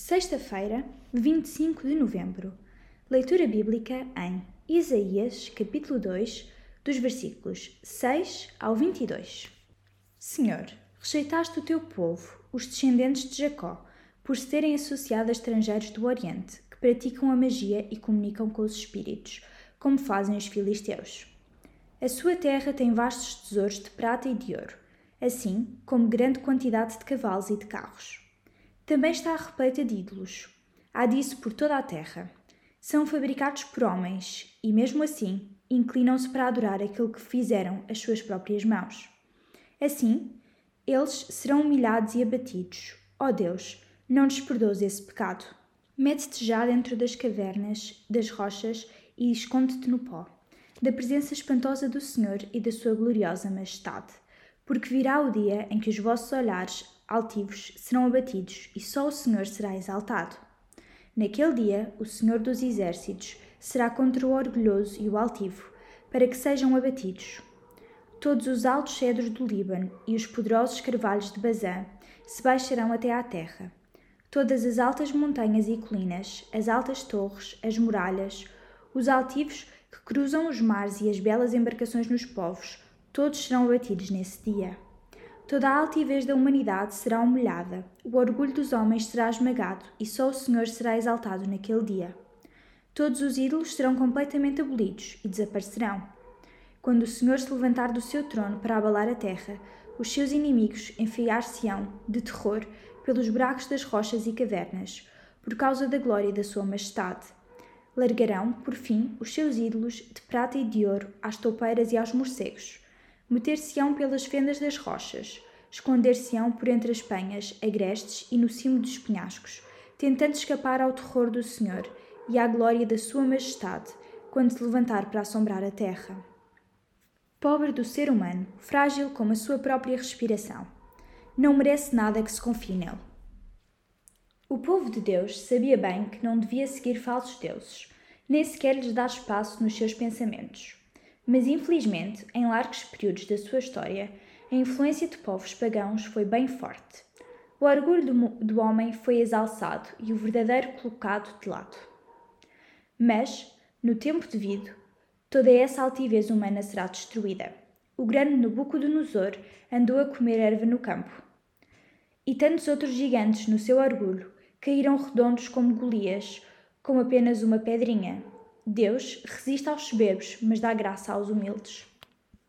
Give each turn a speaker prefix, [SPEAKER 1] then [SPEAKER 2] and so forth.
[SPEAKER 1] Sexta-feira, 25 de novembro. Leitura bíblica em Isaías, capítulo 2, dos versículos 6 ao 22. Senhor, rejeitaste o teu povo, os descendentes de Jacó, por se terem associado a estrangeiros do Oriente, que praticam a magia e comunicam com os espíritos, como fazem os filisteus. A sua terra tem vastos tesouros de prata e de ouro, assim como grande quantidade de cavalos e de carros também está repleta de ídolos. Há disso por toda a terra. São fabricados por homens e, mesmo assim, inclinam-se para adorar aquilo que fizeram as suas próprias mãos. Assim, eles serão humilhados e abatidos. Ó oh Deus, não lhes perdoes esse pecado. Mete-te já dentro das cavernas, das rochas e esconde-te no pó, da presença espantosa do Senhor e da sua gloriosa majestade, porque virá o dia em que os vossos olhares altivos serão abatidos e só o Senhor será exaltado. Naquele dia, o Senhor dos Exércitos será contra o orgulhoso e o altivo, para que sejam abatidos. Todos os altos cedros do Líbano e os poderosos carvalhos de Bazã se baixarão até à terra. Todas as altas montanhas e colinas, as altas torres, as muralhas, os altivos que cruzam os mares e as belas embarcações nos povos, todos serão abatidos nesse dia. Toda a altivez da humanidade será humilhada, o orgulho dos homens será esmagado e só o Senhor será exaltado naquele dia. Todos os ídolos serão completamente abolidos e desaparecerão. Quando o Senhor se levantar do seu trono para abalar a terra, os seus inimigos enfiar-se-ão, de terror, pelos buracos das rochas e cavernas, por causa da glória da sua majestade. Largarão, por fim, os seus ídolos de prata e de ouro às toupeiras e aos morcegos meter-se-ão pelas fendas das rochas, esconder-se-ão por entre as penhas, agrestes e no cimo dos penhascos, tentando escapar ao terror do Senhor e à glória da Sua Majestade, quando se levantar para assombrar a terra. Pobre do ser humano, frágil como a sua própria respiração, não merece nada que se confie nele. O povo de Deus sabia bem que não devia seguir falsos deuses, nem sequer lhes dar espaço nos seus pensamentos. Mas infelizmente, em largos períodos da sua história, a influência de povos pagãos foi bem forte. O orgulho do, homem foi exalçado e o verdadeiro colocado de lado. Mas, no tempo devido, toda essa altivez humana será destruída. O grande Nabucodonosor andou a comer erva no campo. E tantos outros gigantes, no seu orgulho, caíram redondos como Golias, com apenas uma pedrinha, Deus resiste aos soberbos, mas dá graça aos humildes.